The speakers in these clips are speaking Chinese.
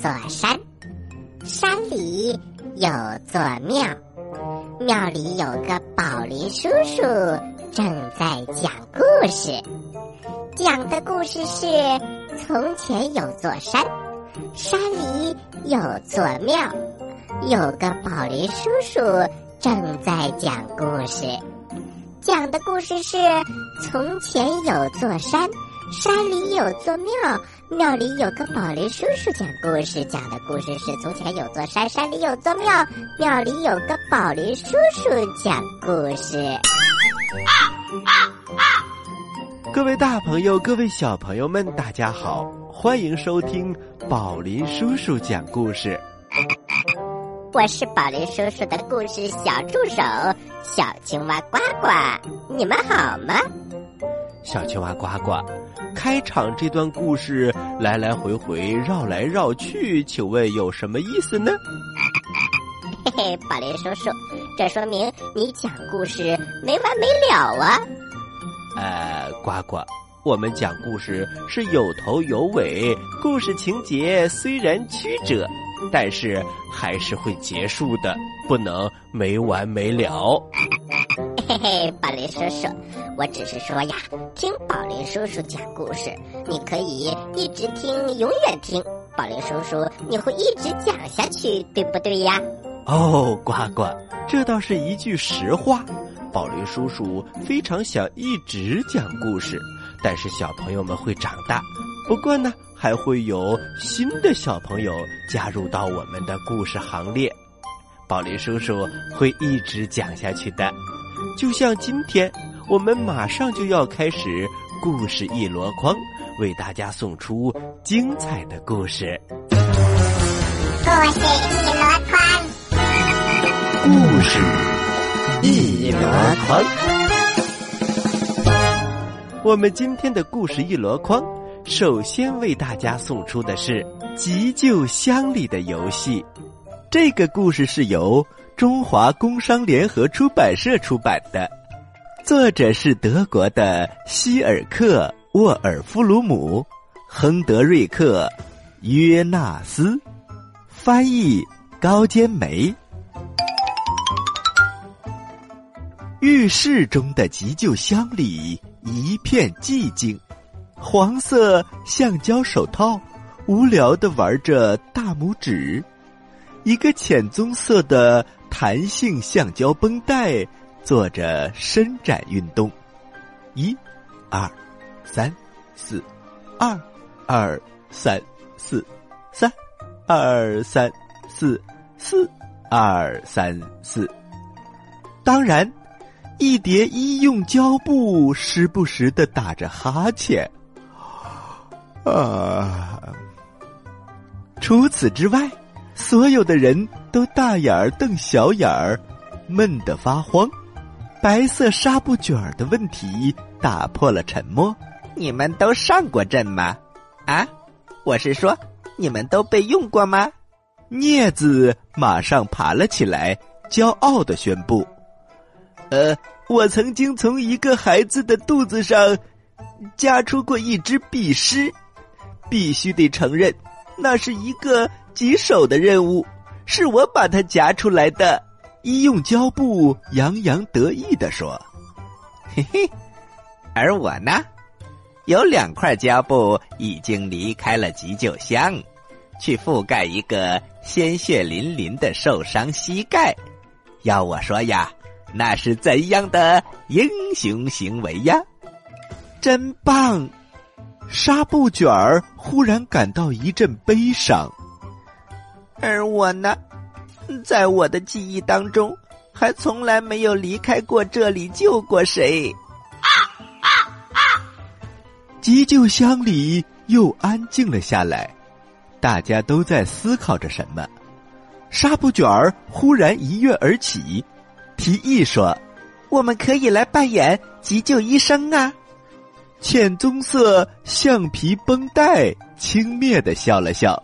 座山，山里有座庙，庙里有个宝林叔叔正在讲故事。讲的故事是：从前有座山，山里有座庙，有个宝林叔叔正在讲故事。讲的故事是：从前有座山。山里有座庙，庙里有个宝林叔叔讲故事。讲的故事是：从前有座山，山里有座庙，庙里有个宝林叔叔讲故事。各位大朋友，各位小朋友们，大家好，欢迎收听宝林叔叔讲故事。我是宝林叔叔的故事小助手小青蛙呱呱，你们好吗？小青蛙呱呱，开场这段故事来来回回绕来绕去，请问有什么意思呢？嘿嘿，宝林叔叔，这说明你讲故事没完没了啊！呃，呱呱，我们讲故事是有头有尾，故事情节虽然曲折，但是还是会结束的，不能没完没了。嘿嘿，宝林叔叔，我只是说呀，听宝林叔叔讲故事，你可以一直听，永远听。宝林叔叔，你会一直讲下去，对不对呀？哦，呱呱，这倒是一句实话。宝林叔叔非常想一直讲故事，但是小朋友们会长大，不过呢，还会有新的小朋友加入到我们的故事行列。宝林叔叔会一直讲下去的。就像今天，我们马上就要开始故事一箩筐，为大家送出精彩的故事。故事一箩筐，故事一箩筐。我们今天的故事一箩筐，首先为大家送出的是《急救箱里的游戏》。这个故事是由。中华工商联合出版社出版的，作者是德国的希尔克·沃尔夫鲁姆，亨德瑞克·约纳斯，翻译高坚梅。浴室中的急救箱里一片寂静，黄色橡胶手套无聊的玩着大拇指，一个浅棕色的。弹性橡胶绷带做着伸展运动，一、二、三、四，二、二、三、四，三、二、三、四，四、二、三、四。当然，一叠医用胶布时不时的打着哈欠。啊，除此之外。所有的人都大眼儿瞪小眼儿，闷得发慌。白色纱布卷儿的问题打破了沉默。你们都上过阵吗？啊，我是说，你们都被用过吗？镊子马上爬了起来，骄傲的宣布：“呃，我曾经从一个孩子的肚子上夹出过一只壁虱，必须得承认，那是一个。”棘手的任务，是我把它夹出来的。医用胶布洋洋得意地说：“嘿嘿，而我呢，有两块胶布已经离开了急救箱，去覆盖一个鲜血淋淋的受伤膝盖。要我说呀，那是怎样的英雄行为呀？真棒！”纱布卷儿忽然感到一阵悲伤。而我呢，在我的记忆当中，还从来没有离开过这里救过谁。啊啊啊！急救箱里又安静了下来，大家都在思考着什么。纱布卷儿忽然一跃而起，提议说：“我们可以来扮演急救医生啊！”浅棕色橡皮绷带轻蔑的笑了笑。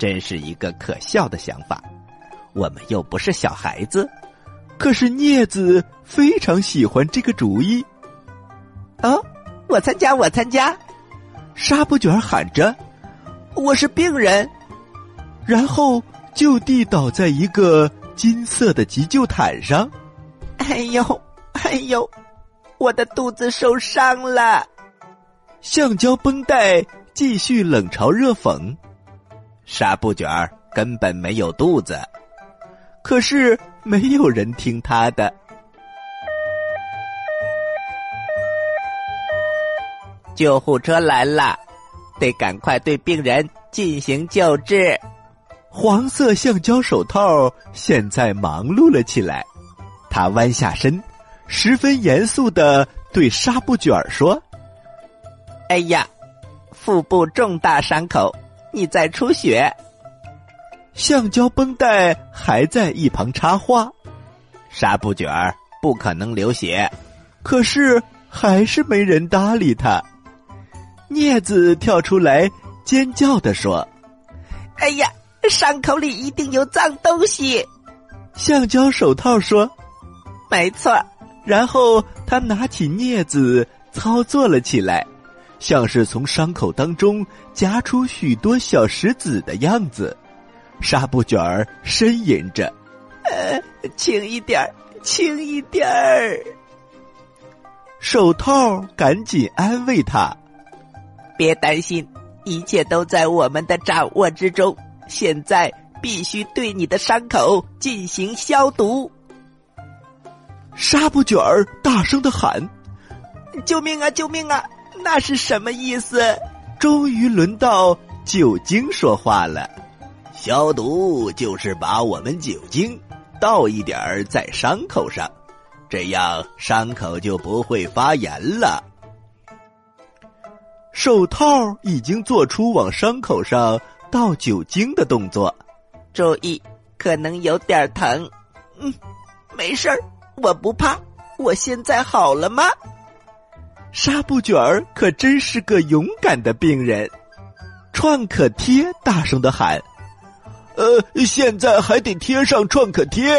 真是一个可笑的想法，我们又不是小孩子。可是镊子非常喜欢这个主意。哦，我参加，我参加。纱布卷喊着：“我是病人。”然后就地倒在一个金色的急救毯上。哎呦，哎呦，我的肚子受伤了！橡胶绷带继续冷嘲热讽。纱布卷儿根本没有肚子，可是没有人听他的。救护车来了，得赶快对病人进行救治。黄色橡胶手套现在忙碌了起来，他弯下身，十分严肃的对纱布卷儿说：“哎呀，腹部重大伤口，你在出血。”橡胶绷带还在一旁插花：“纱布卷儿不可能流血。”可是还是没人搭理他。镊子跳出来，尖叫的说：“哎呀，伤口里一定有脏东西！”橡胶手套说：“没错。”然后他拿起镊子操作了起来，像是从伤口当中夹出许多小石子的样子。纱布卷儿呻吟着：“呃，轻一点儿，轻一点儿。”手套赶紧安慰他。别担心，一切都在我们的掌握之中。现在必须对你的伤口进行消毒。纱布卷儿大声的喊：“救命啊！救命啊！”那是什么意思？终于轮到酒精说话了。消毒就是把我们酒精倒一点儿在伤口上，这样伤口就不会发炎了。手套已经做出往伤口上倒酒精的动作，注意，可能有点疼。嗯，没事儿，我不怕。我现在好了吗？纱布卷儿可真是个勇敢的病人。创可贴大声的喊：“呃，现在还得贴上创可贴。”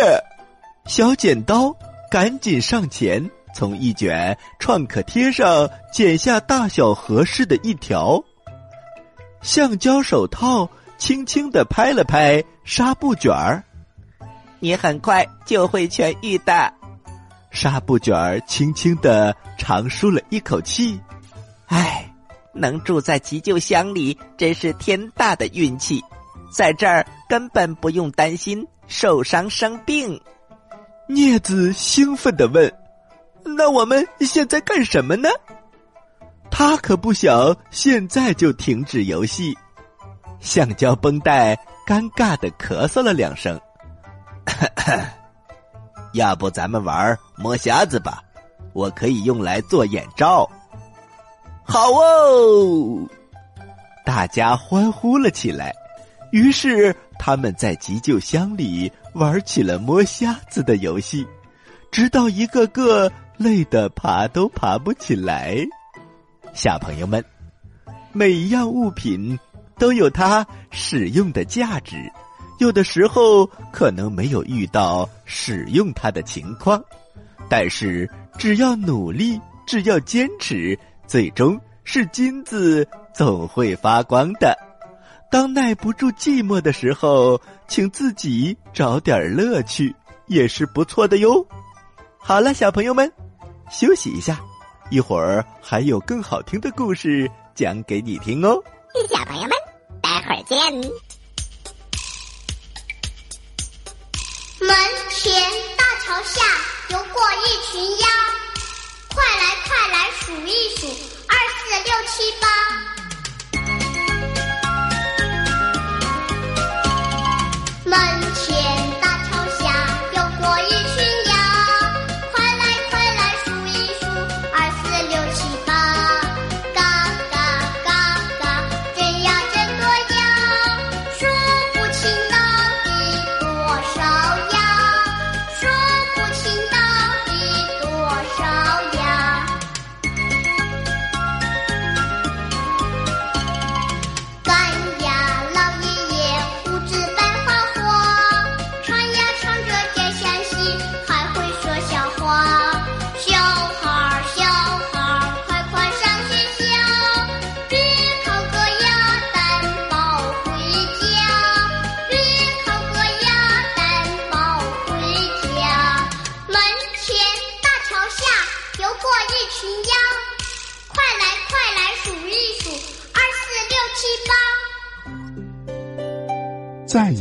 小剪刀赶紧上前。从一卷创可贴上剪下大小合适的一条，橡胶手套轻轻的拍了拍纱布卷儿，你很快就会痊愈的。纱布卷儿轻轻的长舒了一口气，唉，能住在急救箱里真是天大的运气，在这儿根本不用担心受伤生病。镊子兴奋的问。那我们现在干什么呢？他可不想现在就停止游戏。橡胶绷带尴尬的咳嗽了两声。要不咱们玩摸瞎子吧？我可以用来做眼罩。好哦！大家欢呼了起来。于是他们在急救箱里玩起了摸瞎子的游戏，直到一个个。累得爬都爬不起来，小朋友们，每一样物品都有它使用的价值，有的时候可能没有遇到使用它的情况，但是只要努力，只要坚持，最终是金子总会发光的。当耐不住寂寞的时候，请自己找点乐趣，也是不错的哟。好了，小朋友们。休息一下，一会儿还有更好听的故事讲给你听哦。小朋友们，待会儿见。门前大桥下，游过一群鸭，快来快来数一数，二四六七八。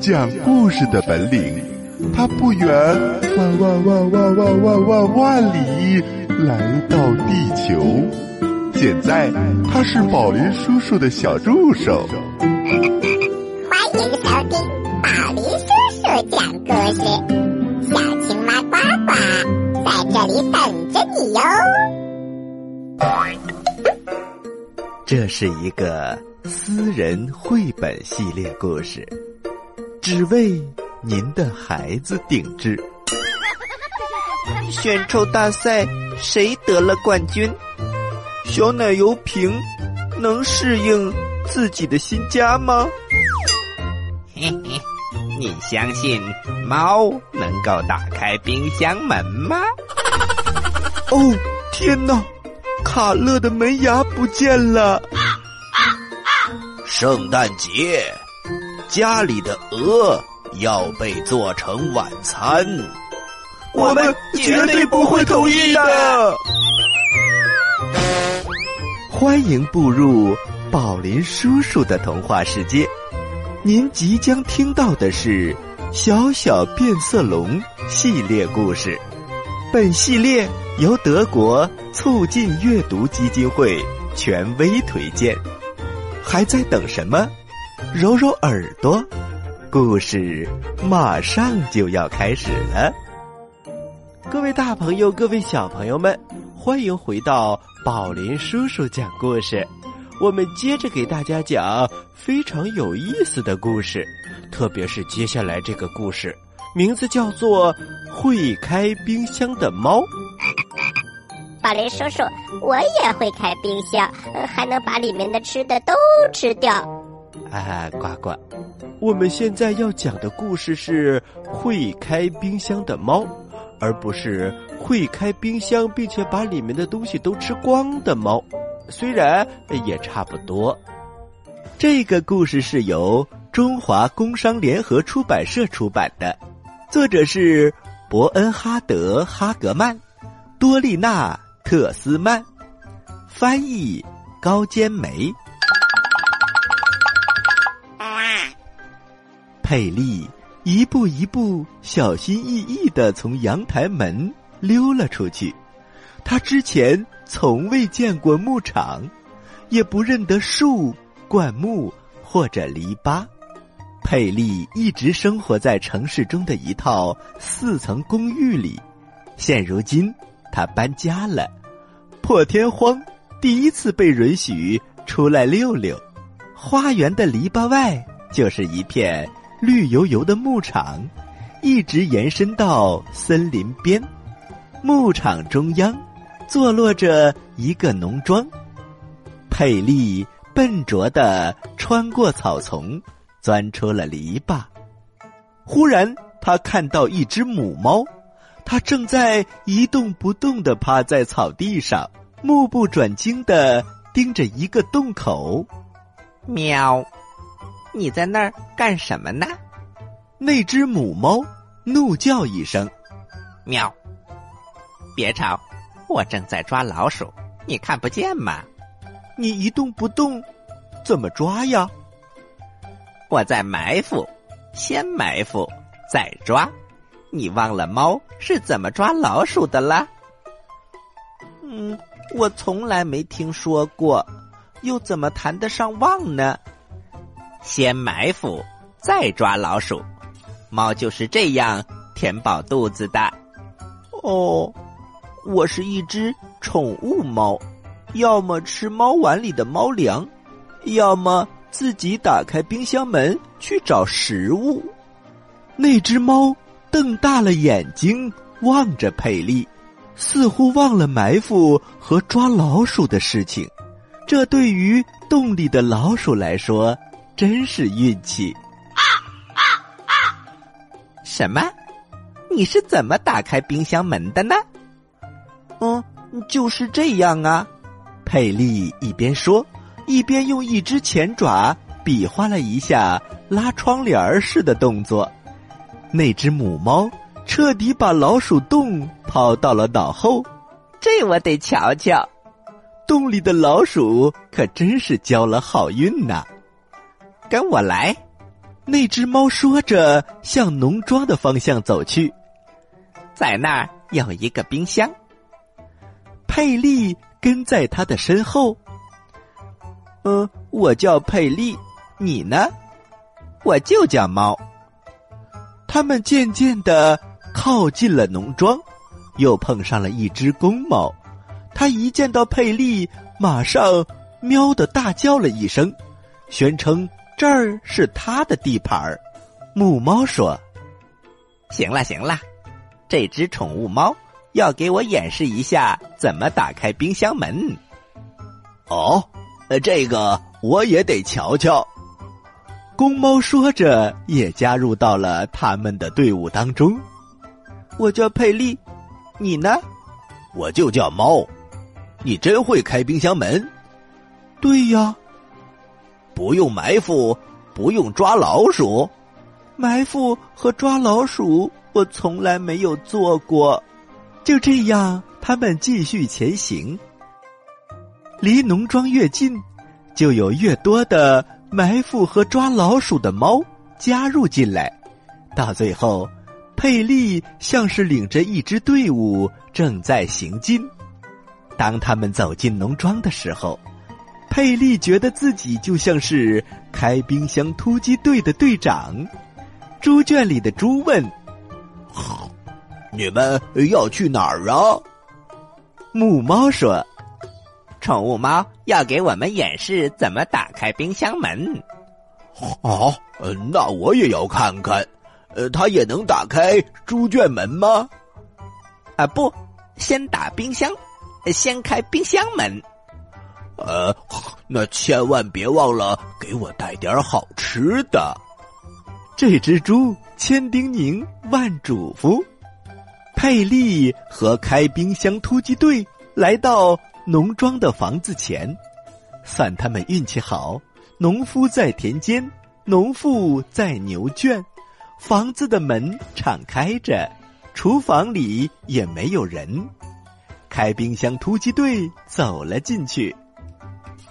讲故事的本领，他不远万万万万万万万万里来到地球。现在他是宝林叔叔的小助手。欢迎收听宝林叔叔讲故事，小青蛙呱呱在这里等着你哟。这是一个私人绘本系列故事，只为您的孩子定制。选丑大赛谁得了冠军？小奶油瓶能适应自己的新家吗？嘿嘿，你相信猫能够打开冰箱门吗？哦，天哪！卡乐的门牙不见了。圣诞节，家里的鹅要被做成晚餐。我们绝对不会同意的。欢迎步入宝林叔叔的童话世界。您即将听到的是《小小变色龙》系列故事。本系列由德国促进阅读基金会权威推荐。还在等什么？揉揉耳朵，故事马上就要开始了。各位大朋友，各位小朋友们，欢迎回到宝林叔叔讲故事。我们接着给大家讲非常有意思的故事，特别是接下来这个故事，名字叫做《会开冰箱的猫》。宝林叔叔，我也会开冰箱，还能把里面的吃的都吃掉。啊，呱呱！我们现在要讲的故事是会开冰箱的猫，而不是会开冰箱并且把里面的东西都吃光的猫。虽然也差不多。这个故事是由中华工商联合出版社出版的，作者是伯恩哈德·哈格曼、多丽娜。特斯曼，翻译高坚梅。佩利一步一步小心翼翼的从阳台门溜了出去。他之前从未见过牧场，也不认得树、灌木或者篱笆。佩利一直生活在城市中的一套四层公寓里，现如今他搬家了。破天荒，第一次被允许出来溜溜。花园的篱笆外就是一片绿油油的牧场，一直延伸到森林边。牧场中央坐落着一个农庄。佩利笨拙的穿过草丛，钻出了篱笆。忽然，他看到一只母猫，它正在一动不动的趴在草地上。目不转睛的盯着一个洞口，喵！你在那儿干什么呢？那只母猫怒叫一声：“喵！别吵，我正在抓老鼠，你看不见吗？你一动不动，怎么抓呀？我在埋伏，先埋伏再抓。你忘了猫是怎么抓老鼠的啦？嗯。”我从来没听说过，又怎么谈得上忘呢？先埋伏，再抓老鼠，猫就是这样填饱肚子的。哦，我是一只宠物猫，要么吃猫碗里的猫粮，要么自己打开冰箱门去找食物。那只猫瞪大了眼睛望着佩利。似乎忘了埋伏和抓老鼠的事情。这对于洞里的老鼠来说，真是运气。啊啊啊什么？你是怎么打开冰箱门的呢？嗯，就是这样啊。佩利一边说，一边用一只前爪比划了一下拉窗帘似的动作。那只母猫彻底把老鼠洞抛到了脑后。这我得瞧瞧。洞里的老鼠可真是交了好运呐！跟我来。那只猫说着，向农庄的方向走去。在那儿有一个冰箱。佩利跟在他的身后。嗯，我叫佩利，你呢？我就叫猫。他们渐渐的靠近了农庄，又碰上了一只公猫。他一见到佩利，马上喵的大叫了一声，宣称。这儿是他的地盘儿，母猫说：“行了行了，这只宠物猫要给我演示一下怎么打开冰箱门。”哦，这个我也得瞧瞧。公猫说着，也加入到了他们的队伍当中。我叫佩利，你呢？我就叫猫。你真会开冰箱门？对呀。不用埋伏，不用抓老鼠，埋伏和抓老鼠我从来没有做过。就这样，他们继续前行。离农庄越近，就有越多的埋伏和抓老鼠的猫加入进来。到最后，佩利像是领着一支队伍正在行进。当他们走进农庄的时候。佩利觉得自己就像是开冰箱突击队的队长。猪圈里的猪问：“你们要去哪儿啊？”母猫说：“宠物猫要给我们演示怎么打开冰箱门。”哦，那我也要看看。呃，它也能打开猪圈门吗？啊，不，先打冰箱，先开冰箱门。呃，那千万别忘了给我带点好吃的。这只猪千叮咛万嘱咐。佩利和开冰箱突击队来到农庄的房子前，算他们运气好。农夫在田间，农妇在牛圈，房子的门敞开着，厨房里也没有人。开冰箱突击队走了进去。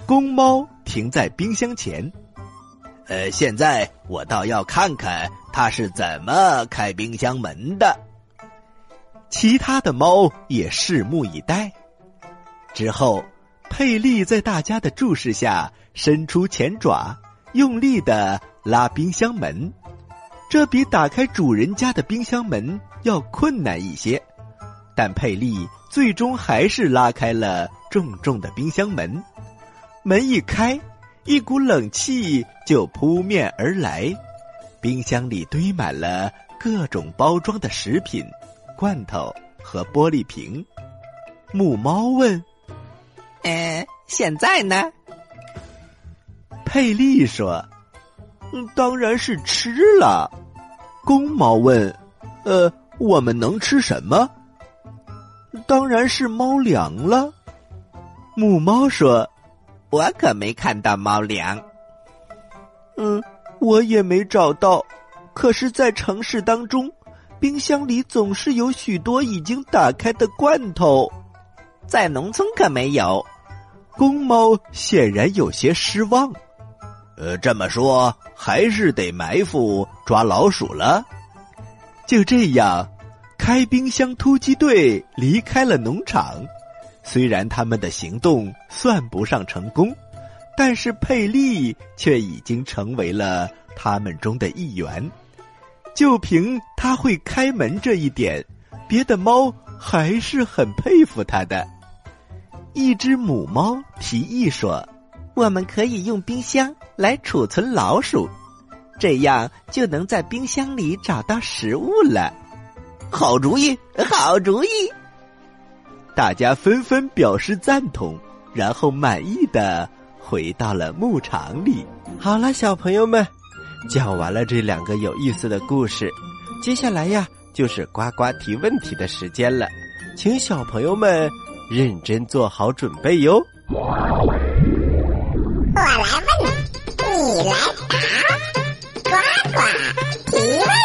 公猫停在冰箱前，呃，现在我倒要看看它是怎么开冰箱门的。其他的猫也拭目以待。之后，佩利在大家的注视下伸出前爪，用力的拉冰箱门。这比打开主人家的冰箱门要困难一些，但佩利最终还是拉开了重重的冰箱门。门一开，一股冷气就扑面而来，冰箱里堆满了各种包装的食品、罐头和玻璃瓶。母猫问：“呃，现在呢？”佩利说：“嗯，当然是吃了。”公猫问：“呃，我们能吃什么？”“当然是猫粮了。”母猫说。我可没看到猫粮。嗯，我也没找到。可是，在城市当中，冰箱里总是有许多已经打开的罐头。在农村可没有。公猫显然有些失望。呃，这么说，还是得埋伏抓老鼠了。就这样，开冰箱突击队离开了农场。虽然他们的行动算不上成功，但是佩利却已经成为了他们中的一员。就凭他会开门这一点，别的猫还是很佩服他的。一只母猫提议说：“我们可以用冰箱来储存老鼠，这样就能在冰箱里找到食物了。”好主意，好主意。大家纷纷表示赞同，然后满意的回到了牧场里。好了，小朋友们，讲完了这两个有意思的故事，接下来呀就是呱呱提问题的时间了，请小朋友们认真做好准备哟。我来问，你来答，呱呱提问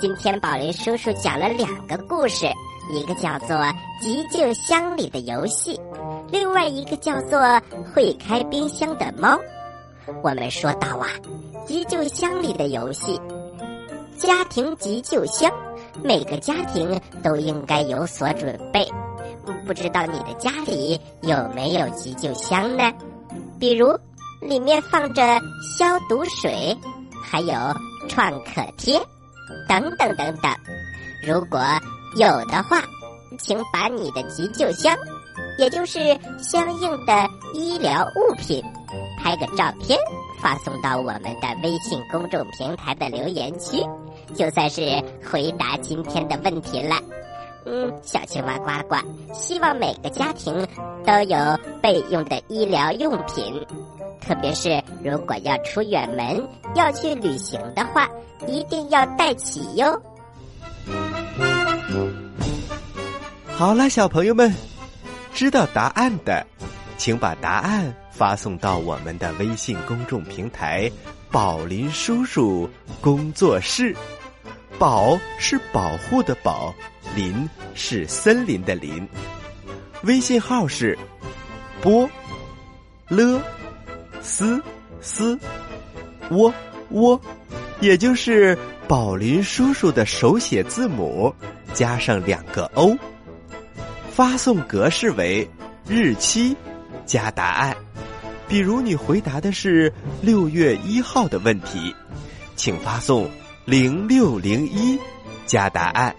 今天宝林叔叔讲了两个故事，一个叫做《急救箱里的游戏》，另外一个叫做《会开冰箱的猫》。我们说到啊，急救箱里的游戏，家庭急救箱，每个家庭都应该有所准备。不知道你的家里有没有急救箱呢？比如，里面放着消毒水，还有创可贴，等等等等。如果有的话，请把你的急救箱，也就是相应的医疗物品，拍个照片发送到我们的微信公众平台的留言区，就算是回答今天的问题了。嗯，小青蛙呱呱，希望每个家庭都有备用的医疗用品，特别是如果要出远门、要去旅行的话，一定要带齐哟。好了，小朋友们，知道答案的，请把答案发送到我们的微信公众平台“宝林叔叔工作室”。宝是保护的保，林是森林的林。微信号是波了斯斯窝窝，也就是宝林叔叔的手写字母加上两个 O。发送格式为日期加答案。比如你回答的是六月一号的问题，请发送。零六零一加答案，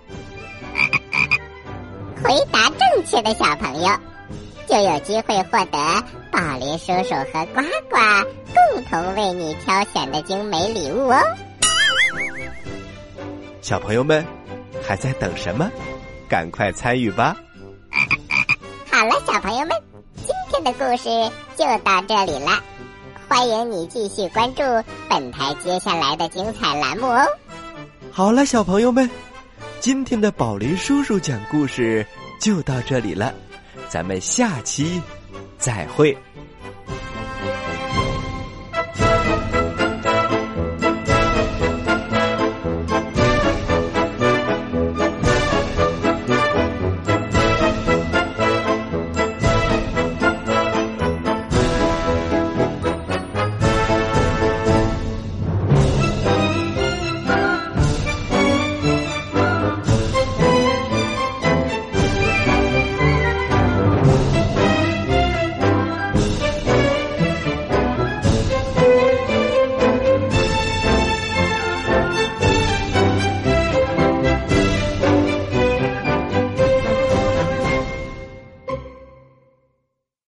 回答正确的小朋友就有机会获得宝林叔叔和呱呱共同为你挑选的精美礼物哦。小朋友们还在等什么？赶快参与吧！好了，小朋友们，今天的故事就到这里了。欢迎你继续关注本台接下来的精彩栏目哦。好了，小朋友们，今天的宝林叔叔讲故事就到这里了，咱们下期再会。